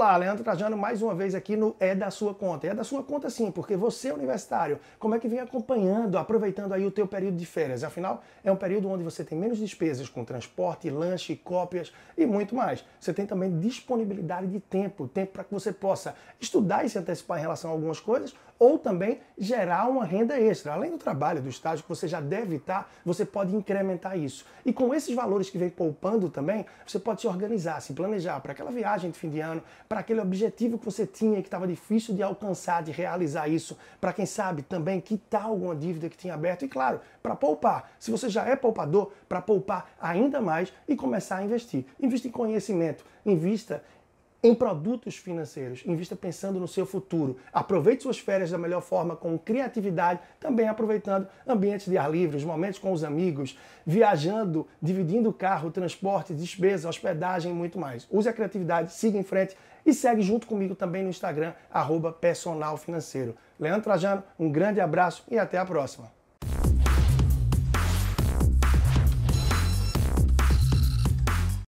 Olá, Leandro Trajano, mais uma vez aqui no É da Sua Conta. É da sua conta sim, porque você é universitário. Como é que vem acompanhando, aproveitando aí o teu período de férias? Afinal, é um período onde você tem menos despesas com transporte, lanche, cópias e muito mais. Você tem também disponibilidade de tempo, tempo para que você possa estudar e se antecipar em relação a algumas coisas ou também gerar uma renda extra. Além do trabalho, do estágio que você já deve estar, você pode incrementar isso. E com esses valores que vem poupando também, você pode se organizar, se planejar para aquela viagem de fim de ano, para aquele objetivo que você tinha que estava difícil de alcançar, de realizar isso, para quem sabe também quitar alguma dívida que tinha aberto e claro, para poupar. Se você já é poupador, para poupar ainda mais e começar a investir. Invista em conhecimento, invista em produtos financeiros. Invista pensando no seu futuro. Aproveite suas férias da melhor forma, com criatividade, também aproveitando ambientes de ar livre, os momentos com os amigos, viajando, dividindo carro, transporte, despesa, hospedagem e muito mais. Use a criatividade, siga em frente e segue junto comigo também no Instagram, arroba personal financeiro. Leandro Trajano, um grande abraço e até a próxima.